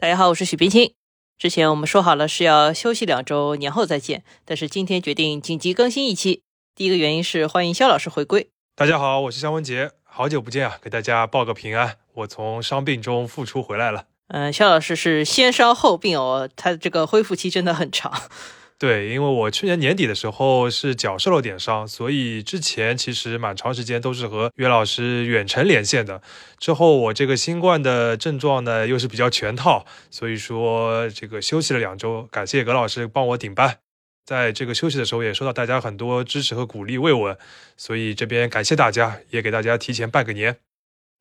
大家好，我是许冰清。之前我们说好了是要休息两周，年后再见，但是今天决定紧急更新一期。第一个原因是欢迎肖老师回归。大家好，我是肖文杰，好久不见啊，给大家报个平安，我从伤病中复出回来了。嗯，肖老师是先伤后病哦，他这个恢复期真的很长。对，因为我去年年底的时候是脚受了点伤，所以之前其实蛮长时间都是和岳老师远程连线的。之后我这个新冠的症状呢又是比较全套，所以说这个休息了两周，感谢葛老师帮我顶班。在这个休息的时候也收到大家很多支持和鼓励慰问，所以这边感谢大家，也给大家提前拜个年。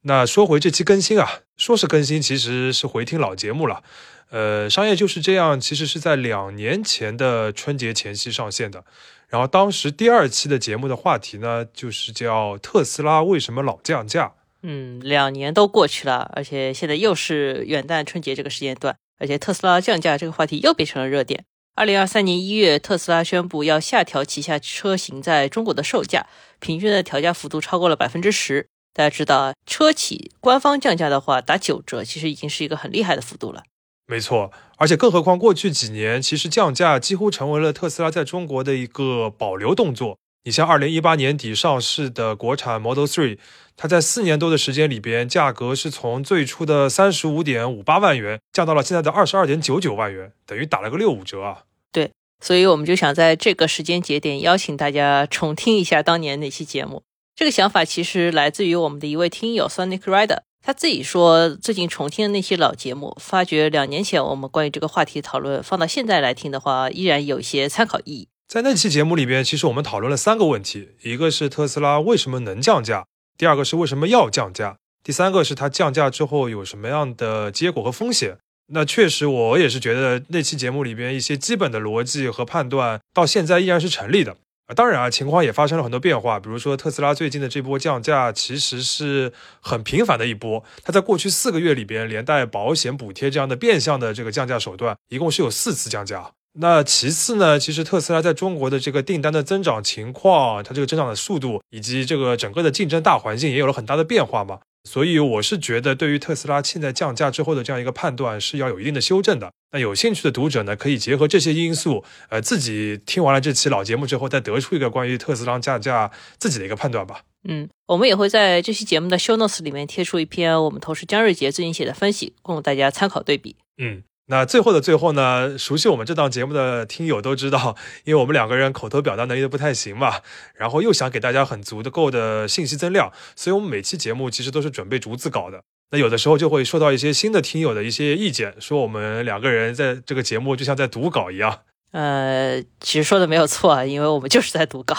那说回这期更新啊，说是更新，其实是回听老节目了。呃，商业就是这样，其实是在两年前的春节前夕上线的。然后当时第二期的节目的话题呢，就是叫特斯拉为什么老降价。嗯，两年都过去了，而且现在又是元旦春节这个时间段，而且特斯拉降价这个话题又变成了热点。二零二三年一月，特斯拉宣布要下调旗下车型在中国的售价，平均的调价幅度超过了百分之十。大家知道啊，车企官方降价的话打九折，其实已经是一个很厉害的幅度了。没错，而且更何况过去几年，其实降价几乎成为了特斯拉在中国的一个保留动作。你像二零一八年底上市的国产 Model Three，它在四年多的时间里边，价格是从最初的三十五点五八万元降到了现在的二十二点九九万元，等于打了个六五折啊。对，所以我们就想在这个时间节点邀请大家重听一下当年那期节目。这个想法其实来自于我们的一位听友 Sonic Rider。他自己说，最近重听的那些老节目，发觉两年前我们关于这个话题讨论，放到现在来听的话，依然有一些参考意义。在那期节目里边，其实我们讨论了三个问题：一个是特斯拉为什么能降价；第二个是为什么要降价；第三个是它降价之后有什么样的结果和风险。那确实，我也是觉得那期节目里边一些基本的逻辑和判断，到现在依然是成立的。当然啊，情况也发生了很多变化。比如说，特斯拉最近的这波降价，其实是很频繁的一波。它在过去四个月里边，连带保险补贴这样的变相的这个降价手段，一共是有四次降价。那其次呢，其实特斯拉在中国的这个订单的增长情况，它这个增长的速度，以及这个整个的竞争大环境，也有了很大的变化嘛。所以我是觉得，对于特斯拉现在降价之后的这样一个判断，是要有一定的修正的。那有兴趣的读者呢，可以结合这些因素，呃，自己听完了这期老节目之后，再得出一个关于特斯拉降价自己的一个判断吧。嗯，我们也会在这期节目的 show notes 里面贴出一篇我们同事姜瑞杰最近写的分析，供大家参考对比。嗯。那最后的最后呢，熟悉我们这档节目的听友都知道，因为我们两个人口头表达能力都不太行嘛，然后又想给大家很足的够的信息增量，所以我们每期节目其实都是准备逐字稿的。那有的时候就会收到一些新的听友的一些意见，说我们两个人在这个节目就像在读稿一样。呃，其实说的没有错，因为我们就是在读稿，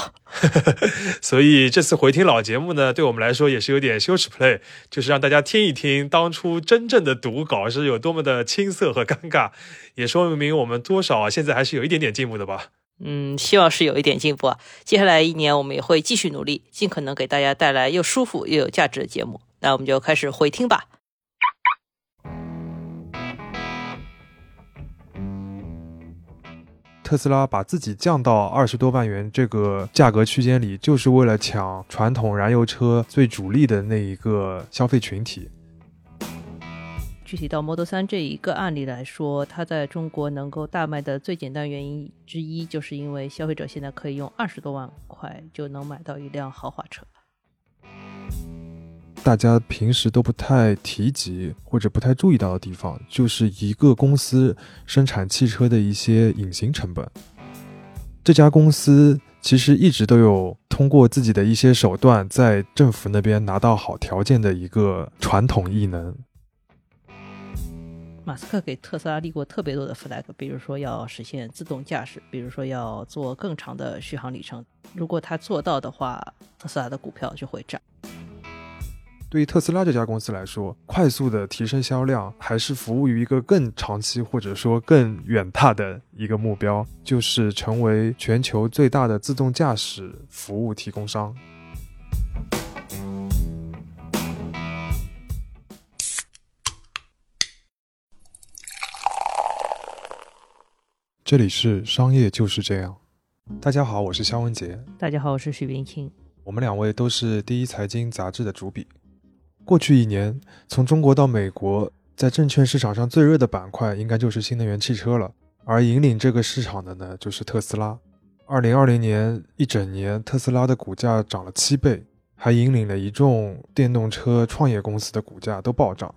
所以这次回听老节目呢，对我们来说也是有点羞耻 play，就是让大家听一听当初真正的读稿是有多么的青涩和尴尬，也说明我们多少现在还是有一点点进步的吧。嗯，希望是有一点进步啊。接下来一年我们也会继续努力，尽可能给大家带来又舒服又有价值的节目。那我们就开始回听吧。特斯拉把自己降到二十多万元这个价格区间里，就是为了抢传统燃油车最主力的那一个消费群体。具体到 Model 3这一个案例来说，它在中国能够大卖的最简单原因之一，就是因为消费者现在可以用二十多万块就能买到一辆豪华车。大家平时都不太提及或者不太注意到的地方，就是一个公司生产汽车的一些隐形成本。这家公司其实一直都有通过自己的一些手段，在政府那边拿到好条件的一个传统异能。马斯克给特斯拉立过特别多的 flag，比如说要实现自动驾驶，比如说要做更长的续航里程。如果他做到的话，特斯拉的股票就会涨。对于特斯拉这家公司来说，快速的提升销量，还是服务于一个更长期或者说更远大的一个目标，就是成为全球最大的自动驾驶服务提供商。这里是商业就是这样。大家好，我是肖文杰。大家好，我是许冰清。我们两位都是第一财经杂志的主笔。过去一年，从中国到美国，在证券市场上最热的板块应该就是新能源汽车了，而引领这个市场的呢，就是特斯拉。二零二零年一整年，特斯拉的股价涨了七倍，还引领了一众电动车创业公司的股价都暴涨。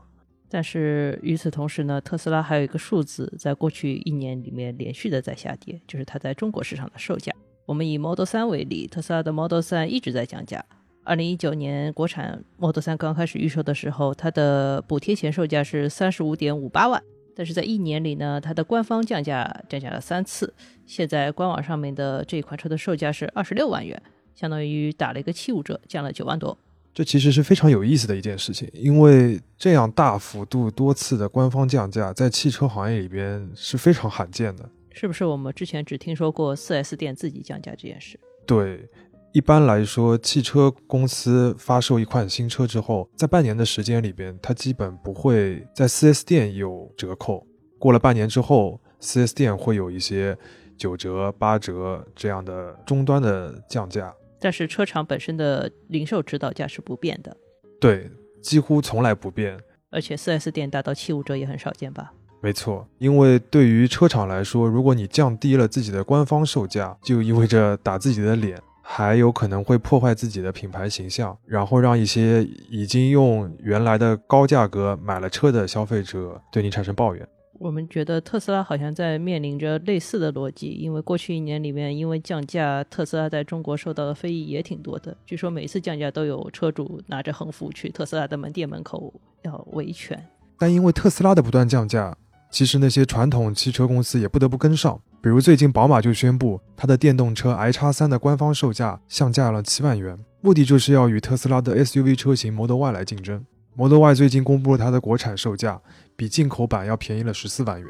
但是与此同时呢，特斯拉还有一个数字，在过去一年里面连续的在下跌，就是它在中国市场的售价。我们以 Model 3为例，特斯拉的 Model 3一直在降价。二零一九年国产 Model 三刚开始预售的时候，它的补贴前售价是三十五点五八万。但是在一年里呢，它的官方降价降价了三次，现在官网上面的这款车的售价是二十六万元，相当于打了一个七五折，降了九万多。这其实是非常有意思的一件事情，因为这样大幅度多次的官方降价，在汽车行业里边是非常罕见的。是不是我们之前只听说过 4S 店自己降价这件事？对。一般来说，汽车公司发售一款新车之后，在半年的时间里边，它基本不会在 4S 店有折扣。过了半年之后，4S 店会有一些九折、八折这样的终端的降价。但是车厂本身的零售指导价是不变的。对，几乎从来不变。而且 4S 店达到七五折也很少见吧？没错，因为对于车厂来说，如果你降低了自己的官方售价，就意味着打自己的脸。还有可能会破坏自己的品牌形象，然后让一些已经用原来的高价格买了车的消费者对你产生抱怨。我们觉得特斯拉好像在面临着类似的逻辑，因为过去一年里面，因为降价，特斯拉在中国受到的非议也挺多的。据说每次降价都有车主拿着横幅去特斯拉的门店门口要维权。但因为特斯拉的不断降价，其实那些传统汽车公司也不得不跟上。比如最近宝马就宣布，它的电动车 i 叉三的官方售价降价了七万元，目的就是要与特斯拉的 SUV 车型 Model Y 来竞争。Model Y 最近公布了它的国产售价，比进口版要便宜了十四万元。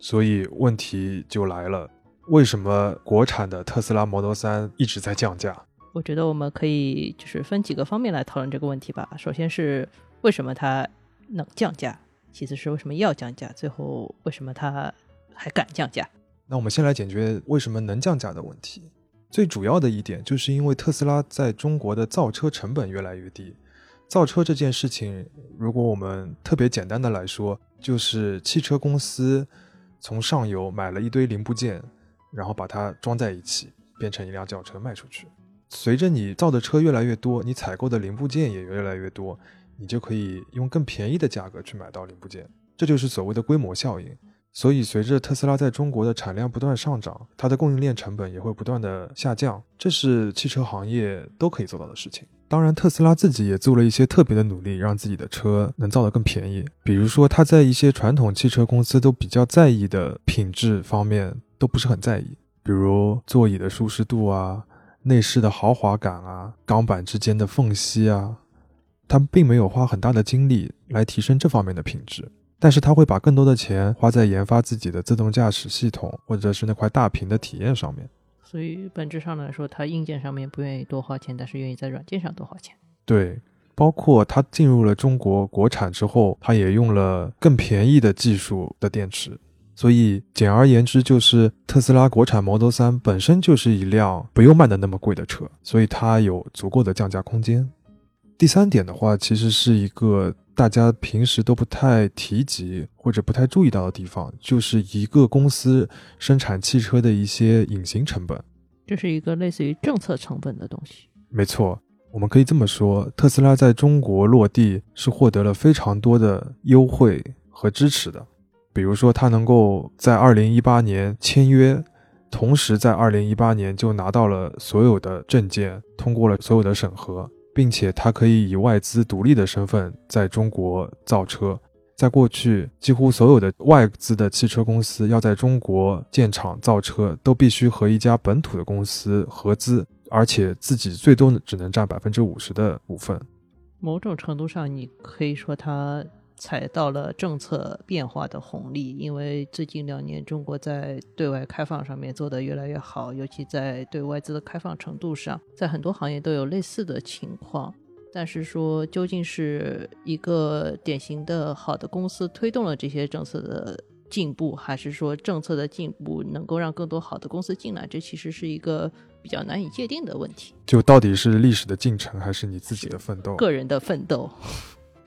所以问题就来了，为什么国产的特斯拉 Model 三一直在降价？我觉得我们可以就是分几个方面来讨论这个问题吧。首先是为什么它能降价，其次是为什么要降价，最后为什么它还敢降价？那我们先来解决为什么能降价的问题。最主要的一点，就是因为特斯拉在中国的造车成本越来越低。造车这件事情，如果我们特别简单的来说，就是汽车公司从上游买了一堆零部件，然后把它装在一起，变成一辆轿车卖出去。随着你造的车越来越多，你采购的零部件也越来越多，你就可以用更便宜的价格去买到零部件，这就是所谓的规模效应。所以，随着特斯拉在中国的产量不断上涨，它的供应链成本也会不断的下降，这是汽车行业都可以做到的事情。当然，特斯拉自己也做了一些特别的努力，让自己的车能造得更便宜。比如说，它在一些传统汽车公司都比较在意的品质方面都不是很在意，比如座椅的舒适度啊、内饰的豪华感啊、钢板之间的缝隙啊，它并没有花很大的精力来提升这方面的品质。但是他会把更多的钱花在研发自己的自动驾驶系统，或者是那块大屏的体验上面。所以本质上来说，他硬件上面不愿意多花钱，但是愿意在软件上多花钱。对，包括他进入了中国国产之后，他也用了更便宜的技术的电池。所以简而言之，就是特斯拉国产 Model 3本身就是一辆不用卖的那么贵的车，所以它有足够的降价空间。第三点的话，其实是一个。大家平时都不太提及或者不太注意到的地方，就是一个公司生产汽车的一些隐形成本。这是一个类似于政策成本的东西。没错，我们可以这么说，特斯拉在中国落地是获得了非常多的优惠和支持的。比如说，它能够在二零一八年签约，同时在二零一八年就拿到了所有的证件，通过了所有的审核。并且它可以以外资独立的身份在中国造车。在过去，几乎所有的外资的汽车公司要在中国建厂造车，都必须和一家本土的公司合资，而且自己最多只能占百分之五十的股份。某种程度上，你可以说它。踩到了政策变化的红利，因为最近两年中国在对外开放上面做得越来越好，尤其在对外资的开放程度上，在很多行业都有类似的情况。但是说究竟是一个典型的好的公司推动了这些政策的进步，还是说政策的进步能够让更多好的公司进来，这其实是一个比较难以界定的问题。就到底是历史的进程，还是你自己的奋斗？个人的奋斗。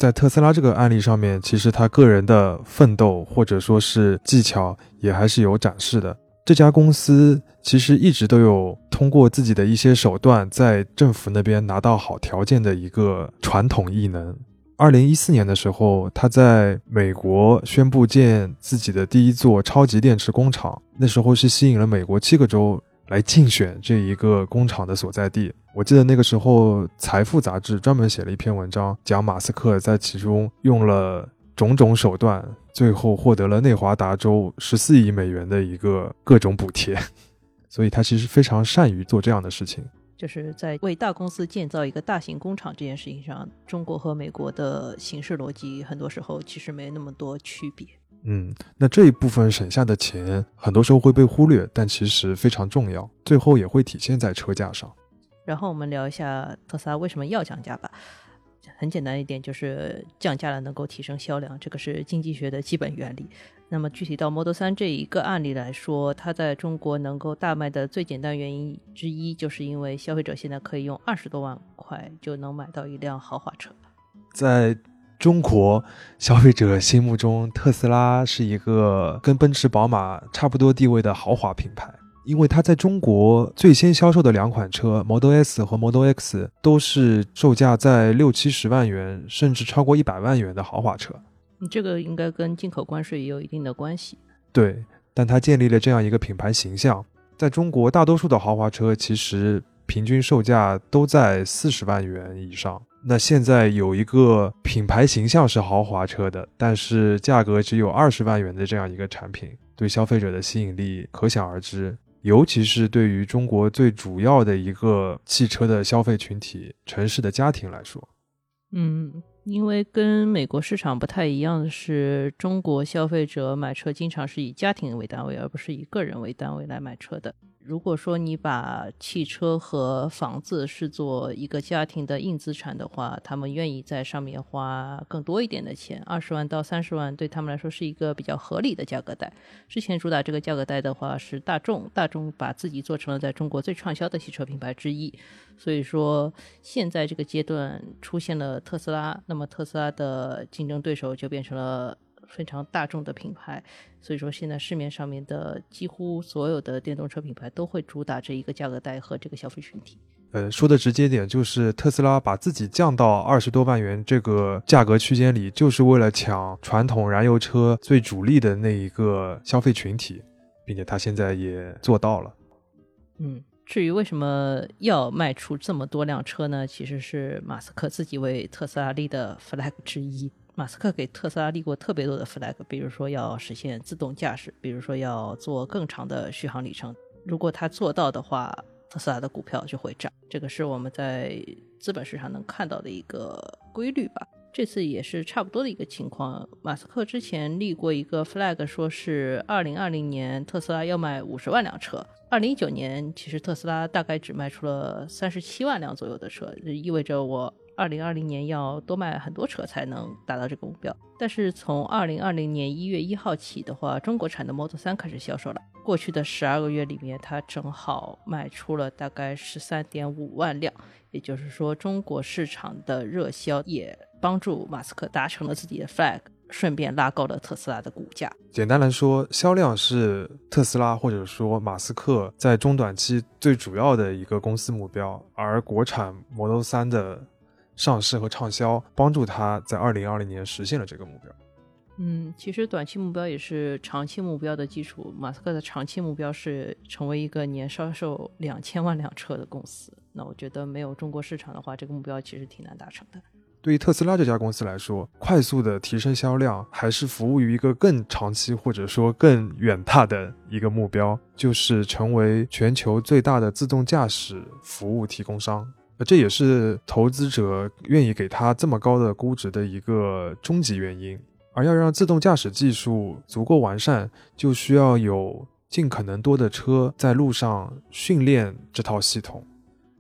在特斯拉这个案例上面，其实他个人的奋斗或者说是技巧也还是有展示的。这家公司其实一直都有通过自己的一些手段，在政府那边拿到好条件的一个传统异能。二零一四年的时候，他在美国宣布建自己的第一座超级电池工厂，那时候是吸引了美国七个州来竞选这一个工厂的所在地。我记得那个时候，《财富》杂志专门写了一篇文章，讲马斯克在其中用了种种手段。最后获得了内华达州十四亿美元的一个各种补贴，所以他其实非常善于做这样的事情。就是在为大公司建造一个大型工厂这件事情上，中国和美国的形式逻辑很多时候其实没那么多区别。嗯，那这一部分省下的钱很多时候会被忽略，但其实非常重要，最后也会体现在车价上。然后我们聊一下特斯拉为什么要降价吧。很简单一点，就是降价了能够提升销量，这个是经济学的基本原理。那么具体到 Model 3这一个案例来说，它在中国能够大卖的最简单原因之一，就是因为消费者现在可以用二十多万块就能买到一辆豪华车。在中国消费者心目中，特斯拉是一个跟奔驰、宝马差不多地位的豪华品牌。因为它在中国最先销售的两款车 Model S 和 Model X 都是售价在六七十万元，甚至超过一百万元的豪华车。这个应该跟进口关税也有一定的关系。对，但它建立了这样一个品牌形象。在中国，大多数的豪华车其实平均售价都在四十万元以上。那现在有一个品牌形象是豪华车的，但是价格只有二十万元的这样一个产品，对消费者的吸引力可想而知。尤其是对于中国最主要的一个汽车的消费群体——城市的家庭来说，嗯，因为跟美国市场不太一样的是，中国消费者买车经常是以家庭为单位，而不是以个人为单位来买车的。如果说你把汽车和房子视作一个家庭的硬资产的话，他们愿意在上面花更多一点的钱，二十万到三十万对他们来说是一个比较合理的价格带。之前主打这个价格带的话是大众，大众把自己做成了在中国最畅销的汽车品牌之一，所以说现在这个阶段出现了特斯拉，那么特斯拉的竞争对手就变成了。非常大众的品牌，所以说现在市面上面的几乎所有的电动车品牌都会主打这一个价格带和这个消费群体。呃，说的直接点，就是特斯拉把自己降到二十多万元这个价格区间里，就是为了抢传统燃油车最主力的那一个消费群体，并且他现在也做到了。嗯，至于为什么要卖出这么多辆车呢？其实是马斯克自己为特斯拉立的 flag 之一。马斯克给特斯拉立过特别多的 flag，比如说要实现自动驾驶，比如说要做更长的续航里程。如果他做到的话，特斯拉的股票就会涨。这个是我们在资本市场能看到的一个规律吧。这次也是差不多的一个情况。马斯克之前立过一个 flag，说是二零二零年特斯拉要卖五十万辆车。二零一九年其实特斯拉大概只卖出了三十七万辆左右的车，这意味着我。二零二零年要多卖很多车才能达到这个目标，但是从二零二零年一月一号起的话，中国产的 Model 3开始销售了。过去的十二个月里面，它正好卖出了大概十三点五万辆，也就是说，中国市场的热销也帮助马斯克达成了自己的 flag，顺便拉高了特斯拉的股价。简单来说，销量是特斯拉或者说马斯克在中短期最主要的一个公司目标，而国产 Model 3的。上市和畅销，帮助他在二零二零年实现了这个目标。嗯，其实短期目标也是长期目标的基础。马斯克的长期目标是成为一个年销售两千万辆车的公司。那我觉得没有中国市场的话，这个目标其实挺难达成的。对于特斯拉这家公司来说，快速的提升销量，还是服务于一个更长期或者说更远大的一个目标，就是成为全球最大的自动驾驶服务提供商。这也是投资者愿意给他这么高的估值的一个终极原因。而要让自动驾驶技术足够完善，就需要有尽可能多的车在路上训练这套系统，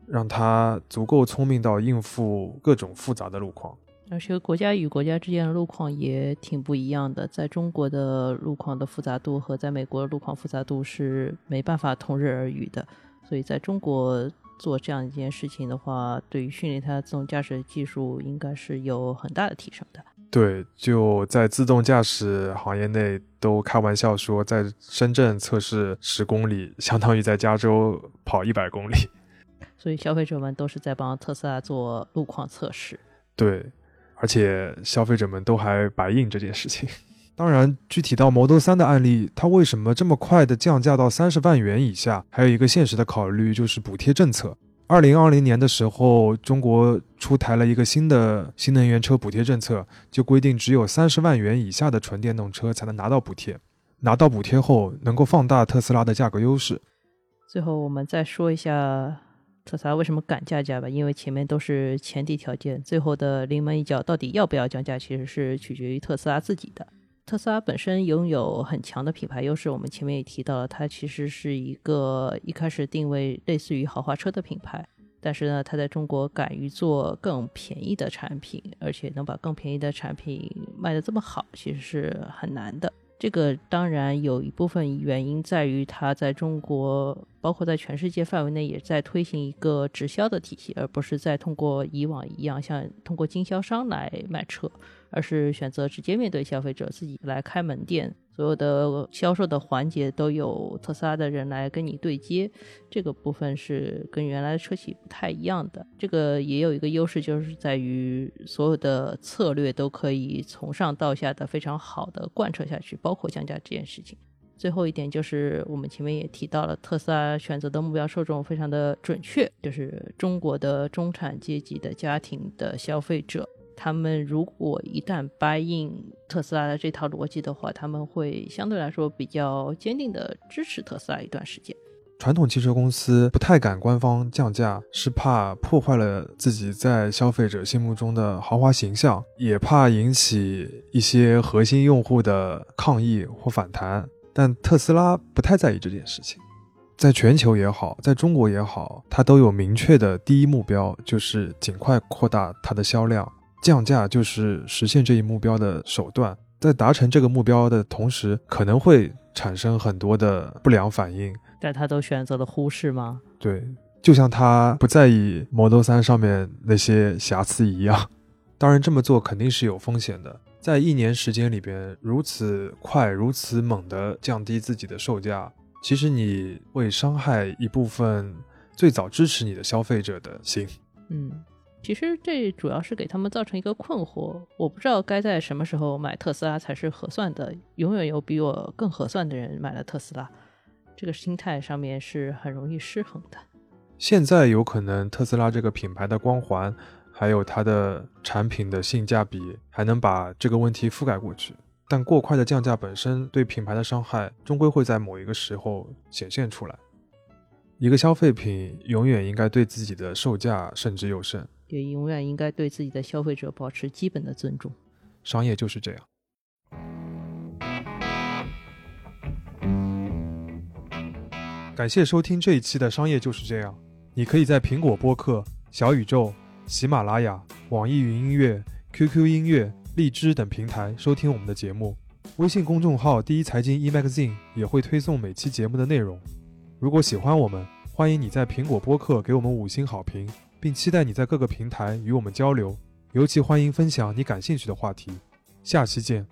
让它足够聪明到应付各种复杂的路况。而且国家与国家之间的路况也挺不一样的，在中国的路况的复杂度和在美国的路况复杂度是没办法同日而语的，所以在中国。做这样一件事情的话，对于训练它自动驾驶技术应该是有很大的提升的。对，就在自动驾驶行业内都开玩笑说，在深圳测试十公里，相当于在加州跑一百公里。所以消费者们都是在帮特斯拉做路况测试。对，而且消费者们都还白印这件事情。当然，具体到 Model 3的案例，它为什么这么快的降价到三十万元以下？还有一个现实的考虑就是补贴政策。二零二零年的时候，中国出台了一个新的新能源车补贴政策，就规定只有三十万元以下的纯电动车才能拿到补贴。拿到补贴后，能够放大特斯拉的价格优势。最后，我们再说一下特斯拉为什么敢降价吧，因为前面都是前提条件，最后的临门一脚到底要不要降价，其实是取决于特斯拉自己的。特斯拉本身拥有很强的品牌优势，我们前面也提到了，它其实是一个一开始定位类似于豪华车的品牌，但是呢，它在中国敢于做更便宜的产品，而且能把更便宜的产品卖得这么好，其实是很难的。这个当然有一部分原因在于它在中国，包括在全世界范围内，也在推行一个直销的体系，而不是在通过以往一样像通过经销商来卖车。而是选择直接面对消费者，自己来开门店，所有的销售的环节都有特斯拉的人来跟你对接，这个部分是跟原来的车企不太一样的。这个也有一个优势，就是在于所有的策略都可以从上到下的非常好的贯彻下去，包括降价这件事情。最后一点就是我们前面也提到了，特斯拉选择的目标受众非常的准确，就是中国的中产阶级的家庭的消费者。他们如果一旦掰硬特斯拉的这套逻辑的话，他们会相对来说比较坚定的支持特斯拉一段时间。传统汽车公司不太敢官方降价，是怕破坏了自己在消费者心目中的豪华形象，也怕引起一些核心用户的抗议或反弹。但特斯拉不太在意这件事情，在全球也好，在中国也好，它都有明确的第一目标，就是尽快扩大它的销量。降价就是实现这一目标的手段，在达成这个目标的同时，可能会产生很多的不良反应。但他都选择了忽视吗？对，就像他不在意 Model 3上面那些瑕疵一样。当然，这么做肯定是有风险的。在一年时间里边，如此快、如此猛地降低自己的售价，其实你会伤害一部分最早支持你的消费者的心。嗯。其实这主要是给他们造成一个困惑，我不知道该在什么时候买特斯拉才是合算的。永远有比我更合算的人买了特斯拉，这个心态上面是很容易失衡的。现在有可能特斯拉这个品牌的光环，还有它的产品的性价比，还能把这个问题覆盖过去。但过快的降价本身对品牌的伤害，终归会在某一个时候显现出来。一个消费品永远应该对自己的售价慎之又慎。也永远应该对自己的消费者保持基本的尊重。商业就是这样。感谢收听这一期的《商业就是这样》。你可以在苹果播客、小宇宙、喜马拉雅、网易云音乐、QQ 音乐、荔枝等平台收听我们的节目。微信公众号“第一财经 eMagazine” 也会推送每期节目的内容。如果喜欢我们，欢迎你在苹果播客给我们五星好评。并期待你在各个平台与我们交流，尤其欢迎分享你感兴趣的话题。下期见。